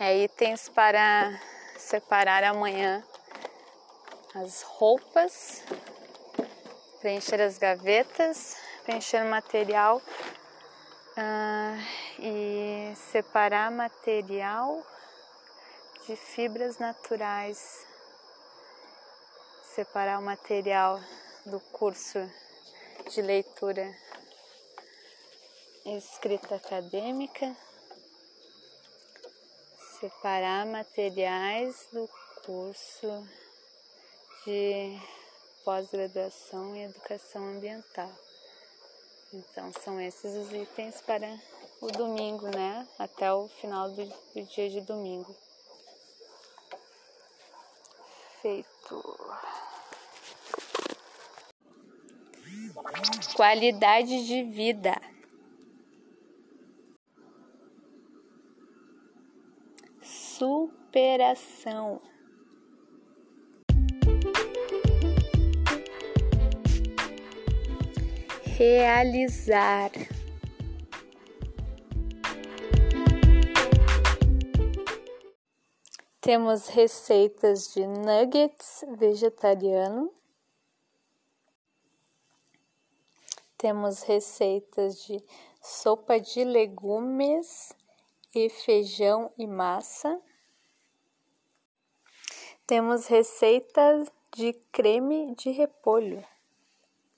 É itens para separar amanhã as roupas, preencher as gavetas, preencher material uh, e separar material de fibras naturais, separar o material do curso de leitura escrita acadêmica, separar materiais do curso de pós-graduação em educação ambiental. Então são esses os itens para o domingo, né? Até o final do, do dia de domingo. Feito. Qualidade de vida. Superação. Realizar. Temos receitas de nuggets vegetariano. Temos receitas de sopa de legumes e feijão e massa. Temos receitas de creme de repolho.